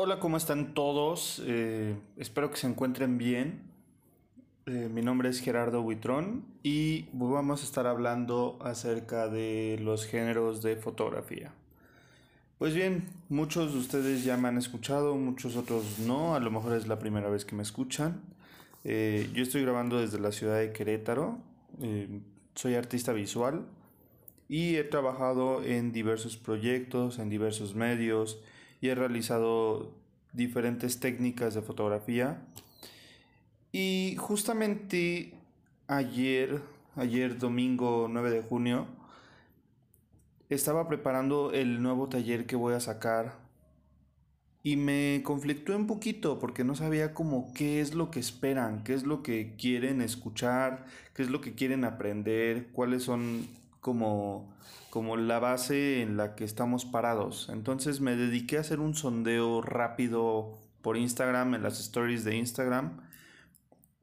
Hola, ¿cómo están todos? Eh, espero que se encuentren bien. Eh, mi nombre es Gerardo Huitrón y vamos a estar hablando acerca de los géneros de fotografía. Pues bien, muchos de ustedes ya me han escuchado, muchos otros no, a lo mejor es la primera vez que me escuchan. Eh, yo estoy grabando desde la ciudad de Querétaro, soy artista visual y he trabajado en diversos proyectos, en diversos medios y he realizado diferentes técnicas de fotografía. Y justamente ayer, ayer domingo 9 de junio, estaba preparando el nuevo taller que voy a sacar y me conflictué un poquito porque no sabía como qué es lo que esperan, qué es lo que quieren escuchar, qué es lo que quieren aprender, cuáles son como, como la base en la que estamos parados. Entonces me dediqué a hacer un sondeo rápido por Instagram, en las stories de Instagram.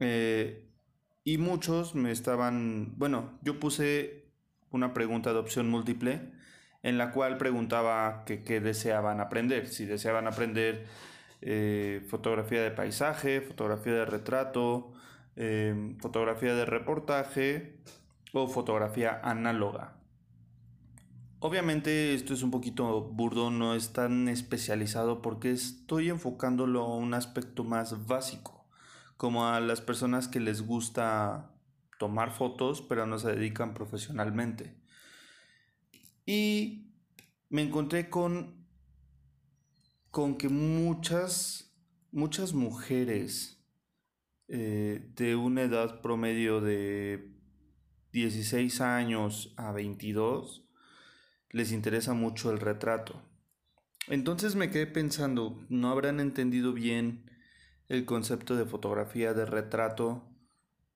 Eh, y muchos me estaban, bueno, yo puse una pregunta de opción múltiple en la cual preguntaba qué deseaban aprender. Si deseaban aprender eh, fotografía de paisaje, fotografía de retrato, eh, fotografía de reportaje o fotografía análoga. Obviamente esto es un poquito burdo, no es tan especializado porque estoy enfocándolo a un aspecto más básico, como a las personas que les gusta tomar fotos pero no se dedican profesionalmente. Y me encontré con con que muchas muchas mujeres eh, de una edad promedio de 16 años a 22 les interesa mucho el retrato. Entonces me quedé pensando, ¿no habrán entendido bien el concepto de fotografía de retrato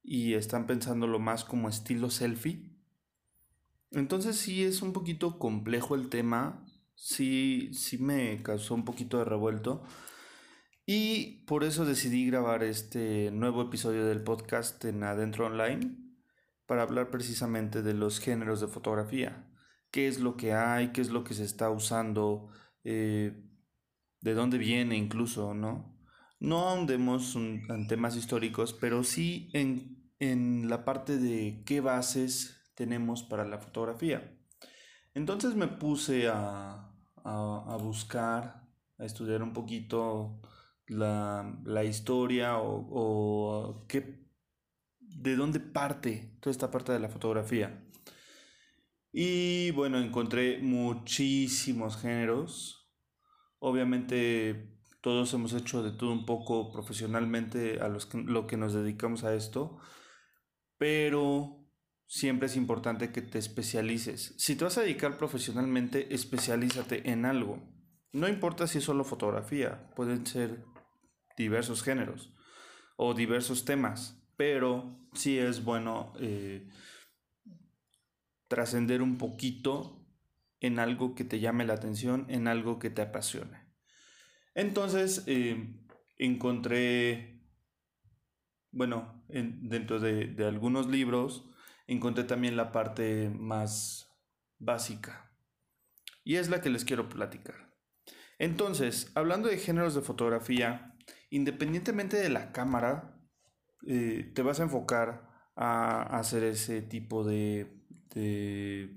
y están pensándolo más como estilo selfie? Entonces sí es un poquito complejo el tema, sí, sí me causó un poquito de revuelto y por eso decidí grabar este nuevo episodio del podcast en Adentro Online para hablar precisamente de los géneros de fotografía. ¿Qué es lo que hay? ¿Qué es lo que se está usando? Eh, ¿De dónde viene incluso? ¿no? No ahondemos en temas históricos, pero sí en, en la parte de qué bases tenemos para la fotografía. Entonces me puse a, a, buscar, a estudiar un poquito la, la historia o, o qué de dónde parte toda esta parte de la fotografía. Y bueno, encontré muchísimos géneros. Obviamente todos hemos hecho de todo un poco profesionalmente a los que, lo que nos dedicamos a esto, pero siempre es importante que te especialices. Si te vas a dedicar profesionalmente, especialízate en algo. No importa si es solo fotografía, pueden ser diversos géneros o diversos temas pero sí es bueno eh, trascender un poquito en algo que te llame la atención, en algo que te apasione. Entonces eh, encontré, bueno, dentro de, de algunos libros, encontré también la parte más básica. Y es la que les quiero platicar. Entonces, hablando de géneros de fotografía, independientemente de la cámara, eh, te vas a enfocar a hacer ese tipo de, de...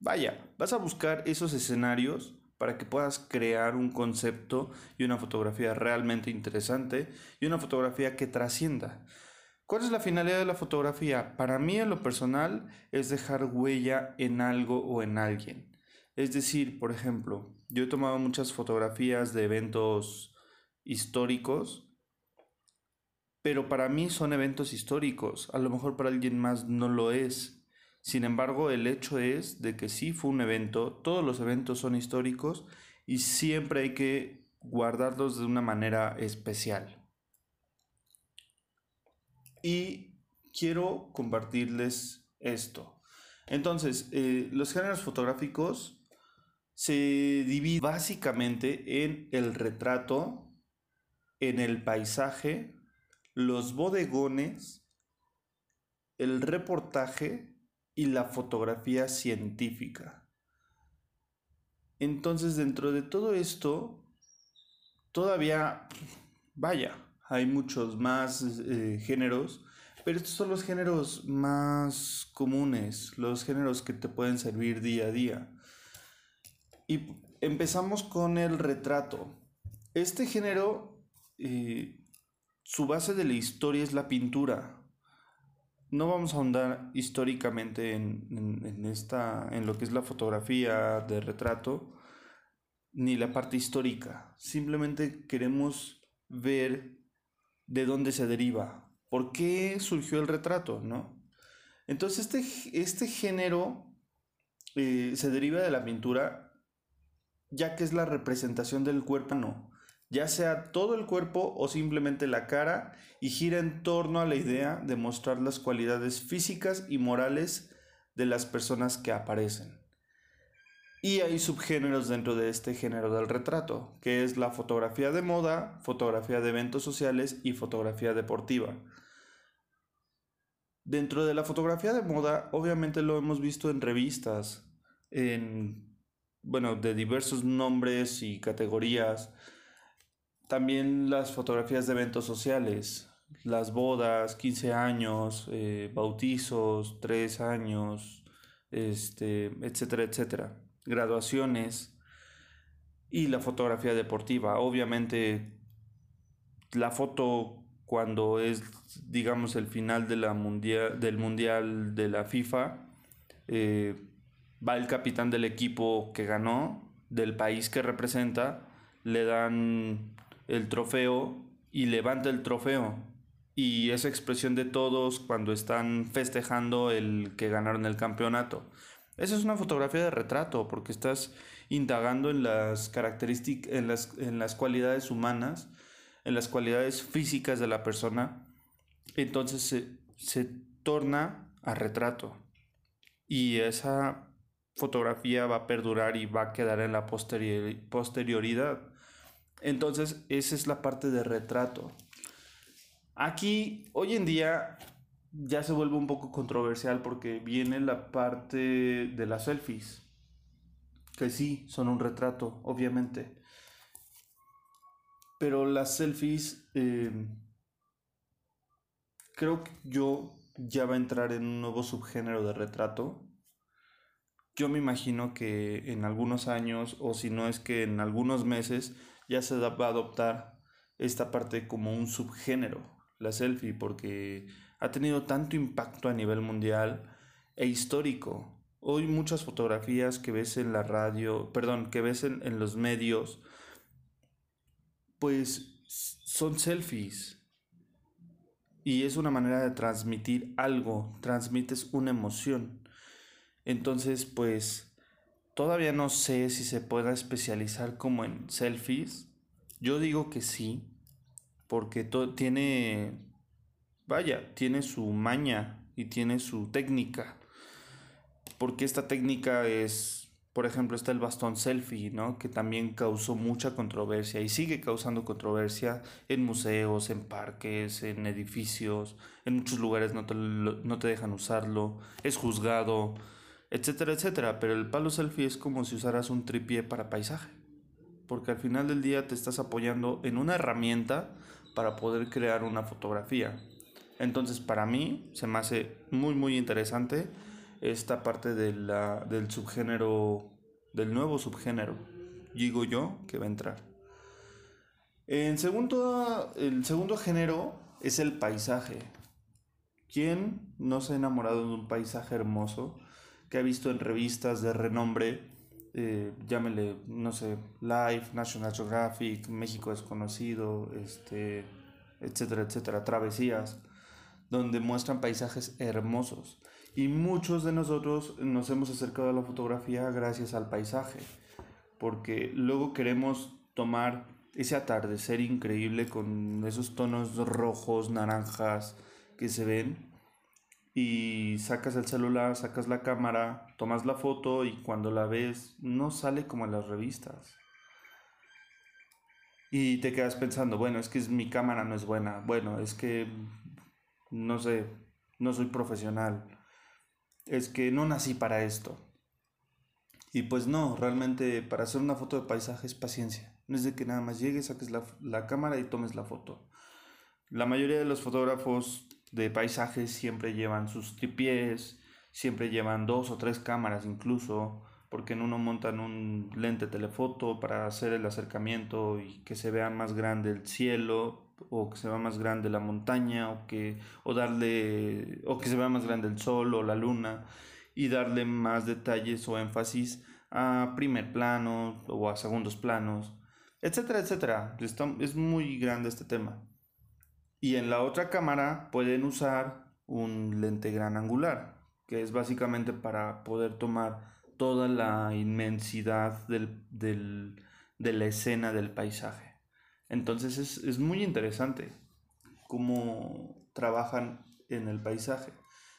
Vaya, vas a buscar esos escenarios para que puedas crear un concepto y una fotografía realmente interesante y una fotografía que trascienda. ¿Cuál es la finalidad de la fotografía? Para mí en lo personal es dejar huella en algo o en alguien. Es decir, por ejemplo, yo he tomado muchas fotografías de eventos históricos pero para mí son eventos históricos, a lo mejor para alguien más no lo es. Sin embargo, el hecho es de que sí fue un evento, todos los eventos son históricos y siempre hay que guardarlos de una manera especial. Y quiero compartirles esto. Entonces, eh, los géneros fotográficos se dividen básicamente en el retrato, en el paisaje, los bodegones, el reportaje y la fotografía científica. Entonces, dentro de todo esto, todavía, vaya, hay muchos más eh, géneros, pero estos son los géneros más comunes, los géneros que te pueden servir día a día. Y empezamos con el retrato. Este género, eh, su base de la historia es la pintura. No vamos a ahondar históricamente en, esta, en lo que es la fotografía de retrato, ni la parte histórica. Simplemente queremos ver de dónde se deriva, por qué surgió el retrato, ¿no? Entonces este, este género eh, se deriva de la pintura, ya que es la representación del cuerpo, no, ya sea todo el cuerpo o simplemente la cara, y gira en torno a la idea de mostrar las cualidades físicas y morales de las personas que aparecen. Y hay subgéneros dentro de este género del retrato, que es la fotografía de moda, fotografía de eventos sociales y fotografía deportiva. Dentro de la fotografía de moda, obviamente lo hemos visto en revistas, en, bueno, de diversos nombres y categorías. También las fotografías de eventos sociales, las bodas, 15 años, eh, bautizos, 3 años, este, etcétera, etcétera graduaciones y la fotografía deportiva. Obviamente la foto cuando es digamos el final mundial, del mundial de la FIFA eh, va el capitán del equipo que ganó del país que representa le dan el trofeo y levanta el trofeo y esa expresión de todos cuando están festejando el que ganaron el campeonato esa es una fotografía de retrato porque estás indagando en las características, en las, en las cualidades humanas, en las cualidades físicas de la persona. Entonces se, se torna a retrato. Y esa fotografía va a perdurar y va a quedar en la posterioridad. Entonces, esa es la parte de retrato. Aquí, hoy en día, ya se vuelve un poco controversial porque viene la parte de las selfies, que sí, son un retrato, obviamente. Pero las selfies, em, creo que yo ya va a entrar en un nuevo subgénero de retrato. Yo me imagino que en algunos años, o si no es que en algunos meses, ya se va a adoptar esta parte como un subgénero, la selfie, porque ha tenido tanto impacto a nivel mundial e histórico. Hoy muchas fotografías que ves en la radio, perdón, que ves en, los medios, pues son selfies. Y es una manera de transmitir algo, transmites una emoción. Entonces, pues, todavía no sé si se pueda especializar como en selfies. Yo digo que sí, porque tiene vaya, tiene su maña y tiene su técnica. Porque esta técnica es, por ejemplo, está el bastón selfie, ¿no? Que también causó mucha controversia y sigue causando controversia en museos, en parques, en edificios, en muchos lugares no te, no te dejan usarlo, es juzgado, etcétera, etcétera. Pero el palo selfie es como si usaras un tripié para paisaje. Porque al final del día te estás apoyando en una herramienta para poder crear una fotografía. Entonces para mí se me hace muy muy interesante esta parte de la, del subgénero, del nuevo subgénero, digo yo, que va a entrar. En segundo, el segundo género es el paisaje. ¿Quién no se ha enamorado de un paisaje hermoso que ha visto en revistas de renombre, eh, llámele, no sé, Life, National Geographic, México Desconocido, este, etcétera, etcétera, travesías? donde muestran paisajes hermosos. Y muchos de nosotros nos hemos acercado a la fotografía gracias al paisaje, porque luego queremos tomar ese atardecer increíble con esos tonos rojos, naranjas que se ven y sacas el celular, sacas la cámara, tomas la foto y cuando la ves no sale como en las revistas. Y te quedas pensando, bueno, es que mi cámara no es buena, bueno, es que no sé, no soy profesional, es que no nací para esto. Y pues no, realmente para hacer una foto de paisaje es paciencia. No es de que nada más llegues, saques la, la cámara y tomes la foto. La mayoría de los fotógrafos de paisajes siempre llevan sus tripiés, siempre llevan dos o tres cámaras incluso, porque en uno montan un lente telefoto para hacer el acercamiento y que se vea más grande el cielo o que se vea más grande la montaña o que o darle o que se vea más grande el sol o la luna y darle más detalles o énfasis a primer plano o a segundos planos, etcétera, etcétera. es muy grande este tema. Y en la otra cámara pueden usar un lente gran angular, que es básicamente para poder tomar toda la inmensidad del, de la escena del paisaje. Entonces es, es muy interesante cómo trabajan en el paisaje.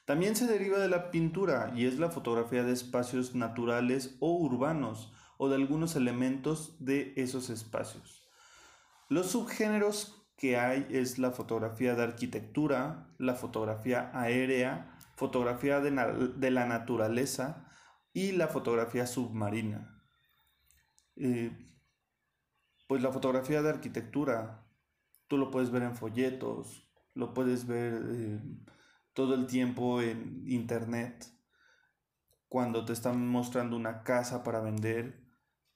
También se deriva de la pintura y es la fotografía de espacios naturales o urbanos o de algunos elementos de esos espacios. Los subgéneros que hay es la fotografía de arquitectura, la fotografía aérea, fotografía de, la naturaleza y la fotografía submarina. Eh, pues la fotografía de arquitectura, tú lo puedes ver en folletos, lo puedes ver eh, todo el tiempo en internet. Cuando te están mostrando una casa para vender,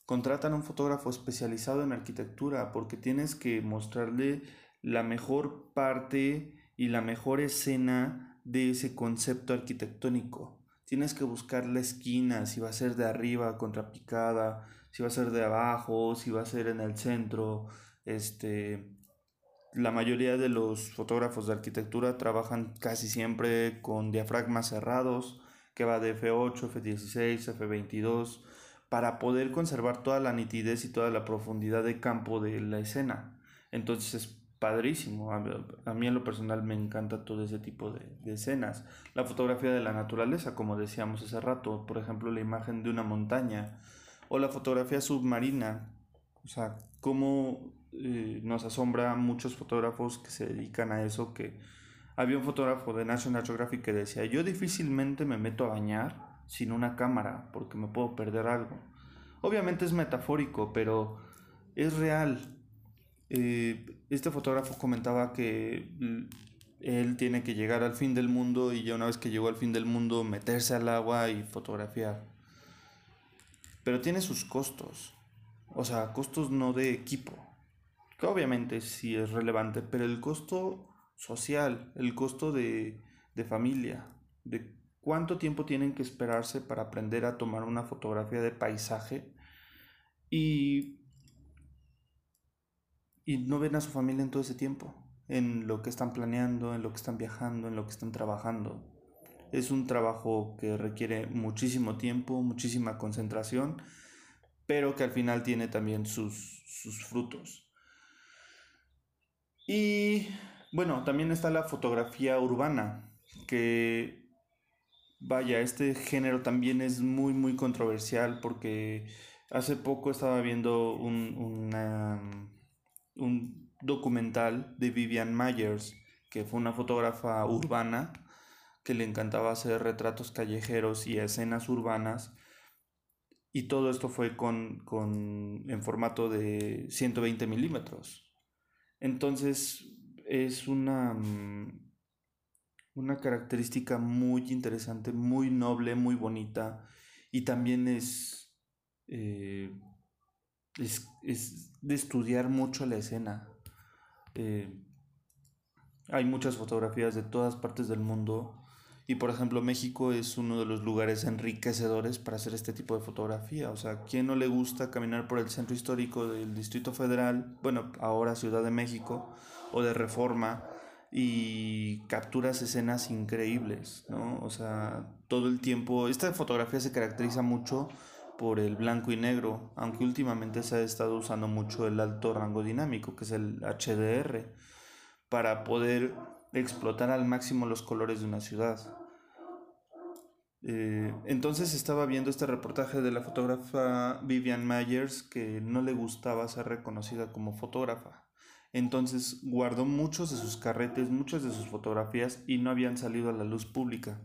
Contratan a un fotógrafo especializado en arquitectura porque tienes que mostrarle la mejor parte y la mejor escena de ese concepto arquitectónico. Tienes que buscar la esquina, si va a ser de arriba contrapicada, si va a ser de abajo, si va a ser en el centro. Este, la mayoría de los fotógrafos de arquitectura trabajan casi siempre con diafragmas cerrados, que va de F8, F16, F22 para poder conservar toda la nitidez y toda la profundidad de campo de la escena. Entonces es padrísimo. A, mí en lo personal me encanta todo ese tipo de, escenas. La fotografía de la naturaleza, como decíamos hace rato, por ejemplo la imagen de una montaña o la fotografía submarina. O sea, cómo eh, nos asombra a muchos fotógrafos que se dedican a eso, que había un fotógrafo de National Geographic que decía, yo difícilmente me meto a bañar sin una cámara porque me puedo perder algo. Obviamente es metafórico, pero es real. Eh, este fotógrafo comentaba que él tiene que llegar al fin del mundo y ya una vez que llegó al fin del mundo meterse al agua y fotografiar. Pero tiene sus costos. O sea, costos no de equipo. Que obviamente sí es relevante, pero el costo social, el costo de, de familia, de cuánto tiempo tienen que esperarse para aprender a tomar una fotografía de paisaje y, y no ven a su familia en todo ese tiempo, en lo que están planeando, en lo que están viajando, en lo que están trabajando. Es un trabajo que requiere muchísimo tiempo, muchísima concentración, pero que al final tiene también sus, sus frutos. Y bueno, también está la fotografía urbana, que Vaya, este género también es muy, muy controversial porque hace poco estaba viendo un, un documental de Vivian Myers, que fue una fotógrafa urbana que le encantaba hacer retratos callejeros y escenas urbanas. Y todo esto fue con, con, en formato de 120 milímetros. Entonces es una mm, una característica muy interesante, muy noble, muy bonita y también es, eh, es, de estudiar mucho la escena. Eh, hay muchas fotografías de todas partes del mundo y por ejemplo México es uno de los lugares enriquecedores para hacer este tipo de fotografía. O sea, ¿quién no le gusta caminar por el centro histórico del Distrito Federal, bueno, ahora Ciudad de México o de Reforma? Y capturas escenas increíbles, ¿no? O sea, todo el tiempo, esta fotografía se caracteriza mucho por el blanco y negro, aunque últimamente se ha estado usando mucho el alto rango dinámico, que es el HDR, para poder explotar al máximo los colores de una ciudad. Eh, entonces estaba viendo este reportaje de la fotógrafa Vivian Myers que no le gustaba ser reconocida como fotógrafa entonces guardó muchos de sus carretes, muchas de sus fotografías y no habían salido a la luz pública.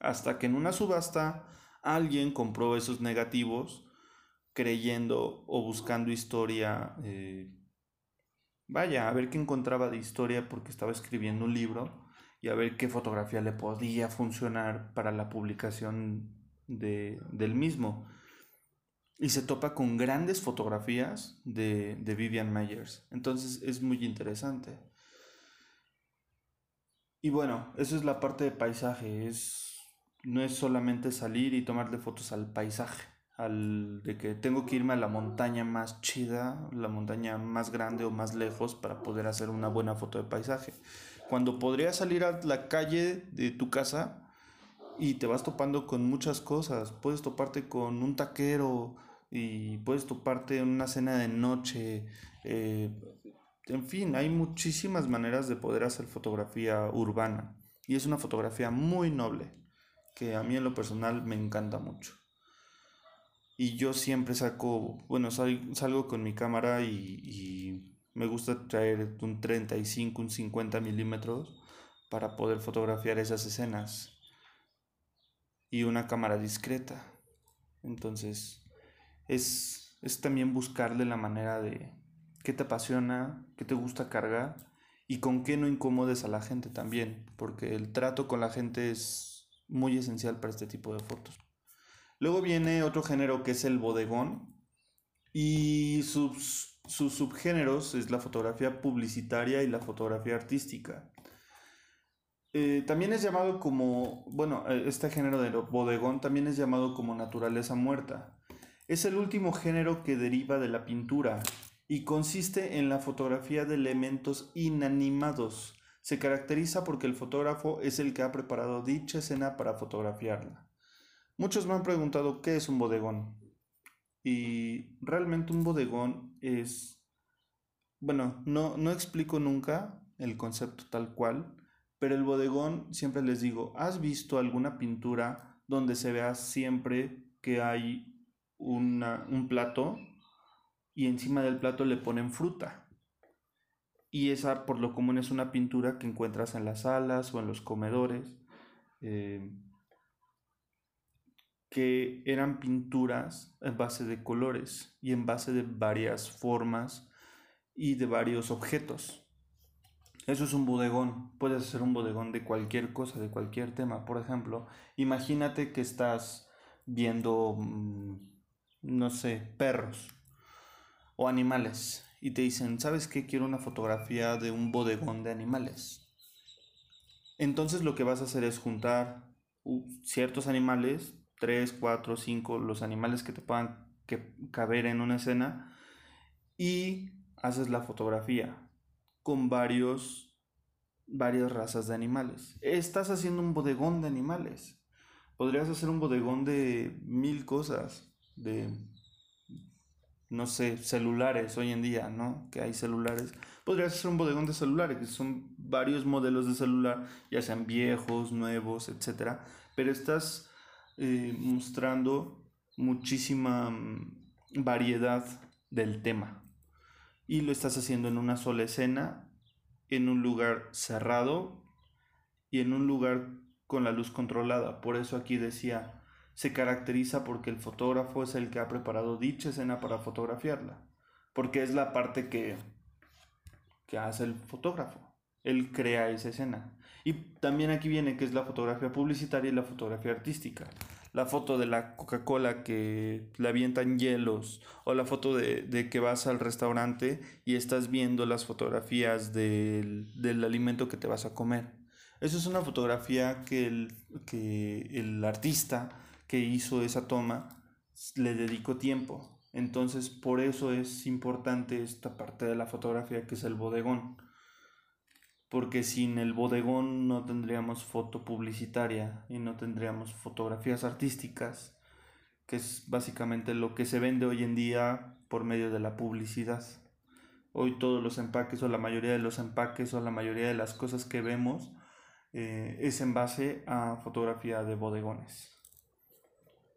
Hasta que en una subasta alguien compró esos negativos creyendo o buscando historia. Eh, vaya, a ver qué encontraba de historia porque estaba escribiendo un libro y a ver qué fotografía le podía funcionar para la publicación de, del mismo. Y se topa con grandes fotografías de, de Vivian Myers. Entonces es muy interesante. Y bueno, eso es la parte de paisaje. Es, no es solamente salir y tomarle fotos al paisaje. Al de que tengo que irme a la montaña más chida, la montaña más grande o más lejos para poder hacer una buena foto de paisaje. Cuando podrías salir a la calle de tu casa y te vas topando con muchas cosas. Puedes toparte con un taquero y puedes toparte en una cena de noche. Eh, en fin, hay muchísimas maneras de poder hacer fotografía urbana. Y es una fotografía muy noble, que a mí en lo personal me encanta mucho. Y yo siempre saco, bueno, salgo con mi cámara y, me gusta traer un 35, un 50 milímetros para poder fotografiar esas escenas. Y una cámara discreta. Entonces, es, es también buscarle la manera de, qué te apasiona, qué te gusta cargar y con qué no incomodes a la gente también, porque el trato con la gente es muy esencial para este tipo de fotos. Luego viene otro género que es el bodegón y sus, sus subgéneros es la fotografía publicitaria y la fotografía artística. Eh, también es llamado como, bueno, eh, este género de bodegón también es llamado como naturaleza muerta. Es el último género que deriva de la pintura y consiste en la fotografía de elementos inanimados. Se caracteriza porque el fotógrafo es el que ha preparado dicha escena para fotografiarla. Muchos me han preguntado qué es un bodegón. Y realmente un bodegón es... Bueno, no, no explico nunca el concepto tal cual, pero el bodegón siempre les digo, ¿has visto alguna pintura donde se vea siempre que hay un plato y encima del plato le ponen fruta. Y esa por lo común es una pintura que encuentras en las salas o en los comedores, eh, que eran pinturas en base de colores y en base de varias formas y de varios objetos. Eso es un bodegón. Puedes hacer un bodegón de cualquier cosa, de cualquier tema. Por ejemplo, imagínate que estás viendo, mm, no sé, perros o animales y te dicen, ¿sabes qué? Quiero una fotografía de un bodegón de animales. Entonces lo que vas a hacer es juntar ciertos animales, 3, 4, 5, los animales que te puedan caber en una escena y haces la fotografía con varios varias razas de animales. Estás haciendo un bodegón de animales. Podrías hacer un bodegón de mil cosas, de no sé, celulares hoy en día, ¿no? Que hay celulares. Podrías hacer un bodegón de celulares, que son varios modelos de celular, ya sean viejos, nuevos, etc. Pero estás eh, mostrando muchísima mm, variedad del tema. Y lo estás haciendo en una sola escena, en un lugar cerrado y en un lugar con la luz controlada. Por eso aquí decía, se caracteriza porque el fotógrafo es el que ha preparado dicha escena para fotografiarla, porque es la parte que, que hace el fotógrafo, él crea esa escena. Y también aquí viene que es la fotografía publicitaria y la fotografía artística. La foto de la Coca-Cola que le avientan hielos o la foto de, que vas al restaurante y estás viendo las fotografías del, del alimento que te vas a comer. Eso es una fotografía que el, que el artista que hizo esa toma le dedicó tiempo. Entonces, por eso es importante esta parte de la fotografía que es el bodegón. Porque sin el bodegón no tendríamos foto publicitaria y no tendríamos fotografías artísticas, que es básicamente lo que se vende hoy en día por medio de la publicidad. Hoy todos los empaques o la mayoría de los empaques o la mayoría de las cosas que vemos eh, es en base a fotografía de bodegones.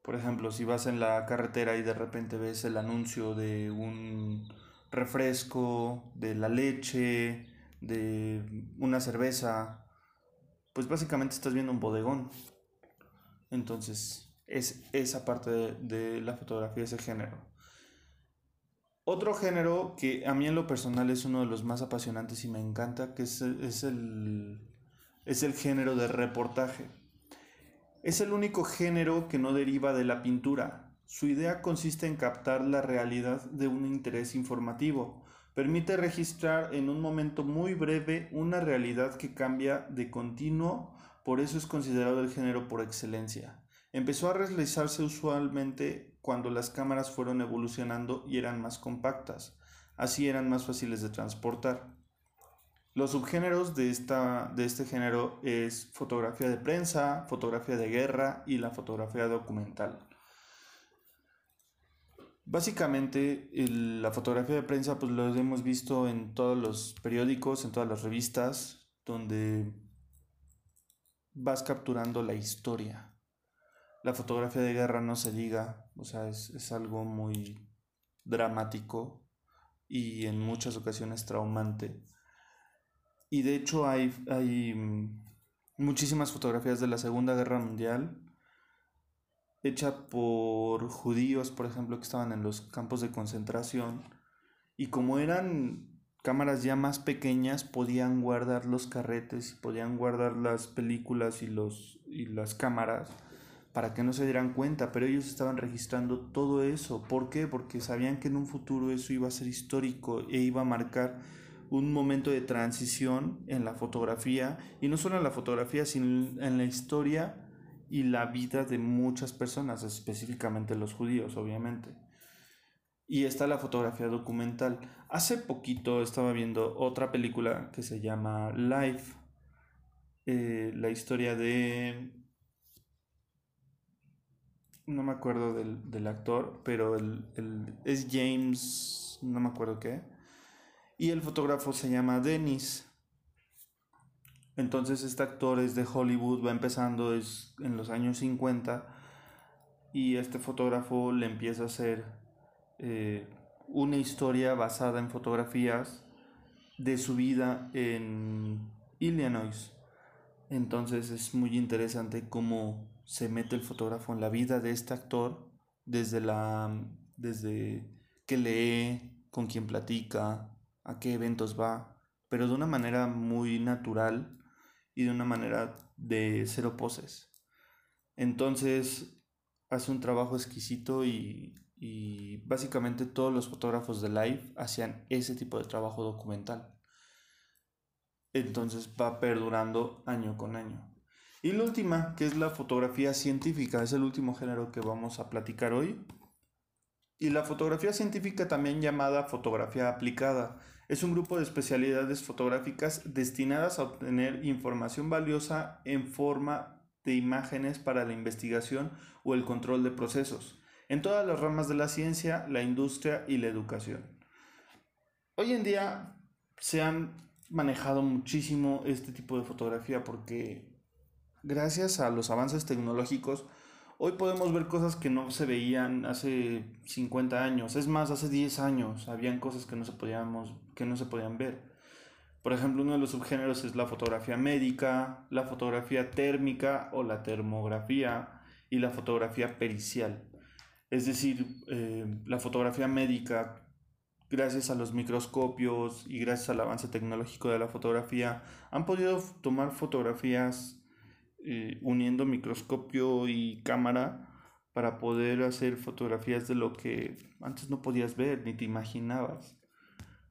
Por ejemplo, si vas en la carretera y de repente ves el anuncio de un refresco, de la leche, de una cerveza, pues básicamente estás viendo un bodegón. Entonces, Es esa parte de, la fotografía, ese género. Otro género que a mí en lo personal es uno de los más apasionantes y me encanta, que es, es, el, es el género de reportaje. Es el único género que no deriva de la pintura. Su idea consiste en captar la realidad de un interés informativo. Permite registrar en un momento muy breve una realidad que cambia de continuo, por eso es considerado el género por excelencia. Empezó a realizarse usualmente cuando las cámaras fueron evolucionando y eran más compactas, así eran más fáciles de transportar. Los subgéneros de, esta, de este género es fotografía de prensa, fotografía de guerra y la fotografía documental. Básicamente la fotografía de prensa pues lo hemos visto en todos los periódicos, en todas las revistas, donde vas capturando la historia. La fotografía de guerra no se diga, o sea, es, es algo muy dramático y en muchas ocasiones traumante y de hecho hay, hay mm, muchísimas fotografías de la Segunda Guerra Mundial hecha por judíos, por ejemplo, que estaban en los campos de concentración. Y como eran cámaras ya más pequeñas, podían guardar los carretes, podían guardar las películas y, los, y las cámaras para que no se dieran cuenta, pero ellos estaban registrando todo eso. ¿Por qué? Porque sabían que en un futuro eso iba a ser histórico e iba a marcar un momento de transición en la fotografía, y no solo en la fotografía, sino en la historia y la vida de muchas personas, específicamente los judíos, obviamente. Y está la fotografía documental. Hace poquito estaba viendo otra película que se llama Life, eh, la historia de... No me acuerdo del, actor, pero el, es James, no me acuerdo qué y el fotógrafo se llama Dennis. Entonces este actor es de Hollywood, va empezando es en los años 50 y este fotógrafo le empieza a hacer eh, una historia basada en fotografías de su vida en Illinois. Entonces es muy interesante cómo se mete el fotógrafo en la vida de este actor desde la desde que lee, con quien platica, a qué eventos va, pero de una manera muy natural y de una manera de cero poses. Entonces hace un trabajo exquisito y, y básicamente todos los fotógrafos de live hacían ese tipo de trabajo documental. Entonces va perdurando año con año. Y la última, que es la fotografía científica, es el último género que vamos a platicar hoy. Y la fotografía científica, también llamada fotografía aplicada, es un grupo de especialidades fotográficas destinadas a obtener información valiosa en forma de imágenes para la investigación o el control de procesos, en todas las ramas de la ciencia, la industria y la educación. Hoy en día se han manejado muchísimo este tipo de fotografía porque gracias a los avances tecnológicos Hoy podemos ver cosas que no se veían hace 50 años, es más, hace 10 años habían cosas que no se, podíamos, que no se podían ver. Por ejemplo, uno de los subgéneros es la fotografía médica, la fotografía térmica o la termografía y la fotografía pericial. Es decir, eh, la fotografía médica, gracias a los microscopios y gracias al avance tecnológico de la fotografía, han podido tomar fotografías eh, uniendo microscopio y cámara para poder hacer fotografías de lo que antes no podías ver ni te imaginabas.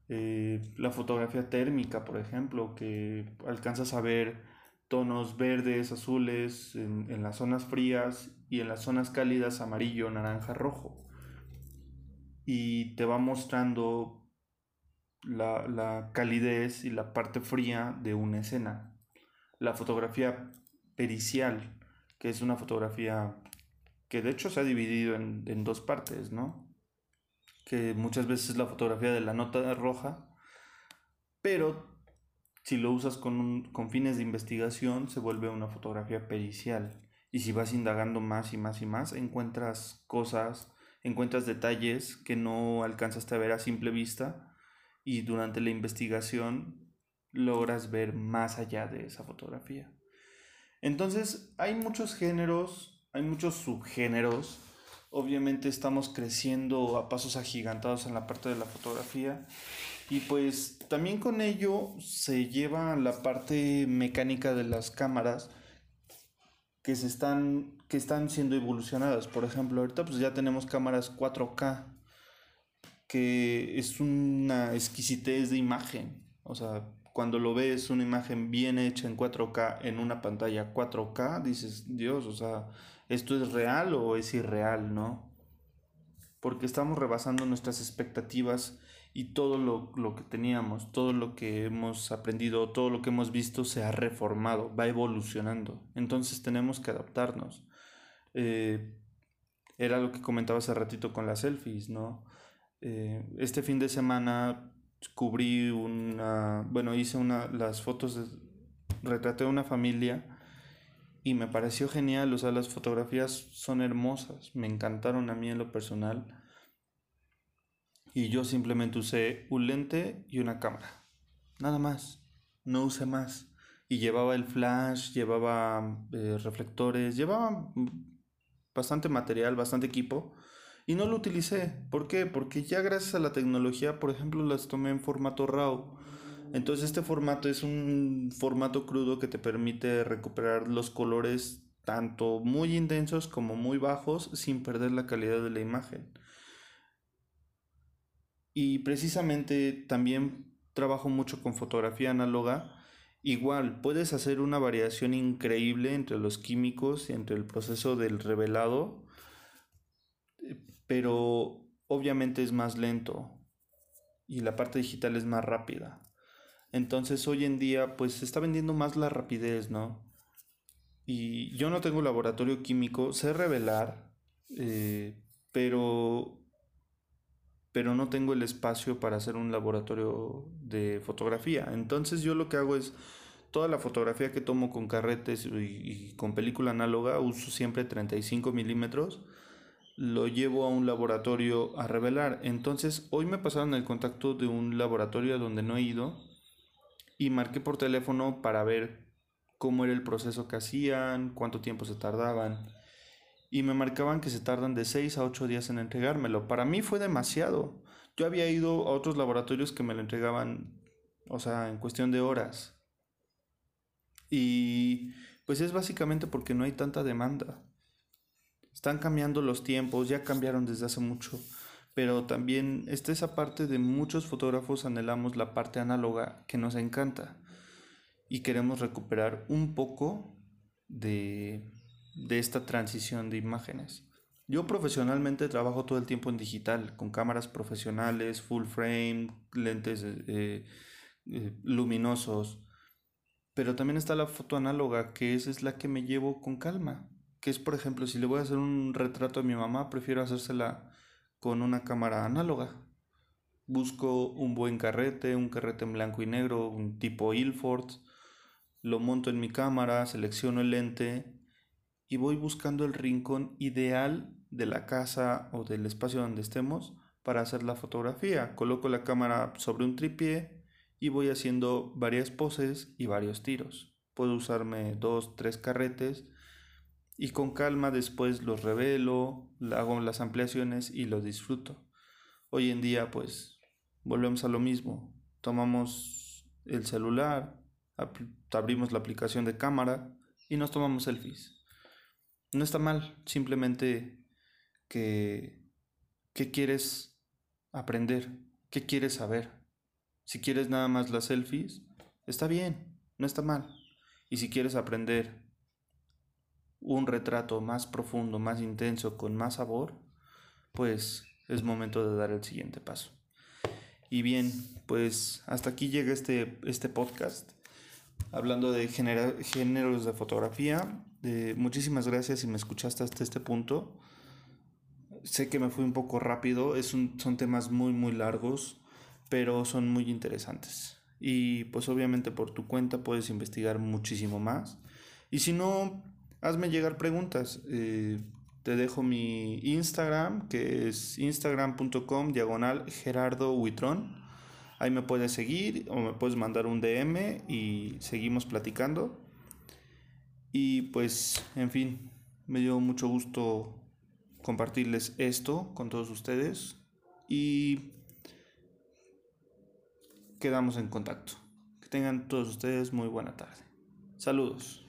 Eh, la fotografía térmica, por ejemplo, que alcanzas a ver tonos verdes, azules en, en, las zonas frías y en las zonas cálidas amarillo, naranja, rojo. Y te va mostrando la, la calidez y la parte fría de una escena. La fotografía pericial, que es una fotografía que de hecho se ha dividido en, dos partes, ¿no? Que muchas veces es la fotografía de la nota roja, pero si lo usas con, con fines de investigación se vuelve una fotografía pericial. Y si vas indagando más y más y más, encuentras cosas, encuentras detalles que no alcanzaste a ver a simple vista y durante la investigación logras ver más allá de esa fotografía. Entonces, hay muchos géneros, hay muchos subgéneros. Obviamente estamos creciendo a pasos agigantados en la parte de la fotografía. Y pues también con ello se lleva la parte mecánica de las cámaras que se están que están siendo evolucionadas. Por ejemplo, ahorita pues ya tenemos cámaras 4K que es una exquisitez de imagen. O sea, cuando lo ves una imagen bien hecha en 4K en una pantalla 4K, dices, Dios, o sea, ¿esto es real o es irreal, no? Porque estamos rebasando nuestras expectativas y todo lo, que teníamos, todo lo que hemos aprendido, todo lo que hemos visto se ha reformado, va evolucionando. Entonces tenemos que adaptarnos. Eh, era lo que comentaba hace ratito con las selfies, ¿no? Eh, este fin de semana cubrí una, bueno, hice una, las fotos, retraté a una familia y me pareció genial, o sea, las fotografías son hermosas, me encantaron a mí en lo personal y yo simplemente usé un lente y una cámara. Nada más. No usé más. Y llevaba el flash, llevaba eh, reflectores, llevaba bastante material, bastante equipo. Y no lo utilicé. ¿Por qué? Porque ya gracias a la tecnología, por ejemplo, las tomé en formato RAW. Entonces este formato es un formato crudo que te permite recuperar los colores tanto muy intensos como muy bajos sin perder la calidad de la imagen. Y precisamente también trabajo mucho con fotografía análoga. Igual, puedes hacer una variación increíble entre los químicos y entre el proceso del revelado, pero obviamente es más lento y la parte digital es más rápida. Entonces hoy en día pues se está vendiendo más la rapidez, ¿no? Y yo no tengo laboratorio químico, sé revelar, eh, pero pero no tengo el espacio para hacer un laboratorio de fotografía. Entonces yo lo que hago es toda la fotografía que tomo con carretes y, con película análoga, uso siempre 35 milímetros, lo llevo a un laboratorio a revelar. Entonces hoy me pasaron el contacto de un laboratorio a donde no he ido y marqué por teléfono para ver cómo era el proceso que hacían, cuánto tiempo se tardaban y me marcaban que se tardan de 6 a 8 días en entregármelo. Para mí fue demasiado. Yo había ido a otros laboratorios que me lo entregaban, o sea, en cuestión de horas. Y pues es básicamente porque no hay tanta demanda. Están cambiando los tiempos, ya cambiaron desde hace mucho, pero también está esa parte de muchos fotógrafos anhelamos la parte análoga que nos encanta y queremos recuperar un poco de de esta transición de imágenes. Yo profesionalmente trabajo todo el tiempo en digital, con cámaras profesionales, full frame, lentes eh, eh, luminosos, pero también está la foto análoga, que esa es la que me llevo con calma, que es por ejemplo, si le voy a hacer un retrato a mi mamá, prefiero hacérsela con una cámara análoga. Busco un buen carrete, un carrete en blanco y negro, un tipo Ilford, lo monto en mi cámara, selecciono el lente y voy buscando el rincón ideal de la casa o del espacio donde estemos para hacer la fotografía. Coloco la cámara sobre un tripié y voy haciendo varias poses y varios tiros. Puedo usarme dos, tres carretes y con calma después los revelo, hago las ampliaciones y los disfruto. Hoy en día pues volvemos a lo mismo. Tomamos el celular, abrimos la aplicación de cámara y nos tomamos selfies no está mal, simplemente que, ¿qué quieres aprender? ¿Qué quieres saber? Si quieres nada más las selfies, está bien, no está mal. Y si quieres aprender un retrato más profundo, más intenso, con más sabor, pues es momento de dar el siguiente paso. Y bien, pues hasta aquí llega este, este podcast hablando de géneros de fotografía. muchísimas gracias si me escuchaste hasta este punto. Sé que me fui un poco rápido, es son temas muy muy largos, pero son muy interesantes. Y pues obviamente por tu cuenta puedes investigar muchísimo más. Y si no, hazme llegar preguntas. Eh, te dejo mi Instagram, que es instagram.com diagonal Gerardo Huitrón. Ahí me puedes seguir o me puedes mandar un DM y seguimos platicando. Y pues, en fin, Me dio mucho gusto compartirles esto con todos ustedes y quedamos en contacto. Que tengan todos ustedes muy buena tarde. Saludos.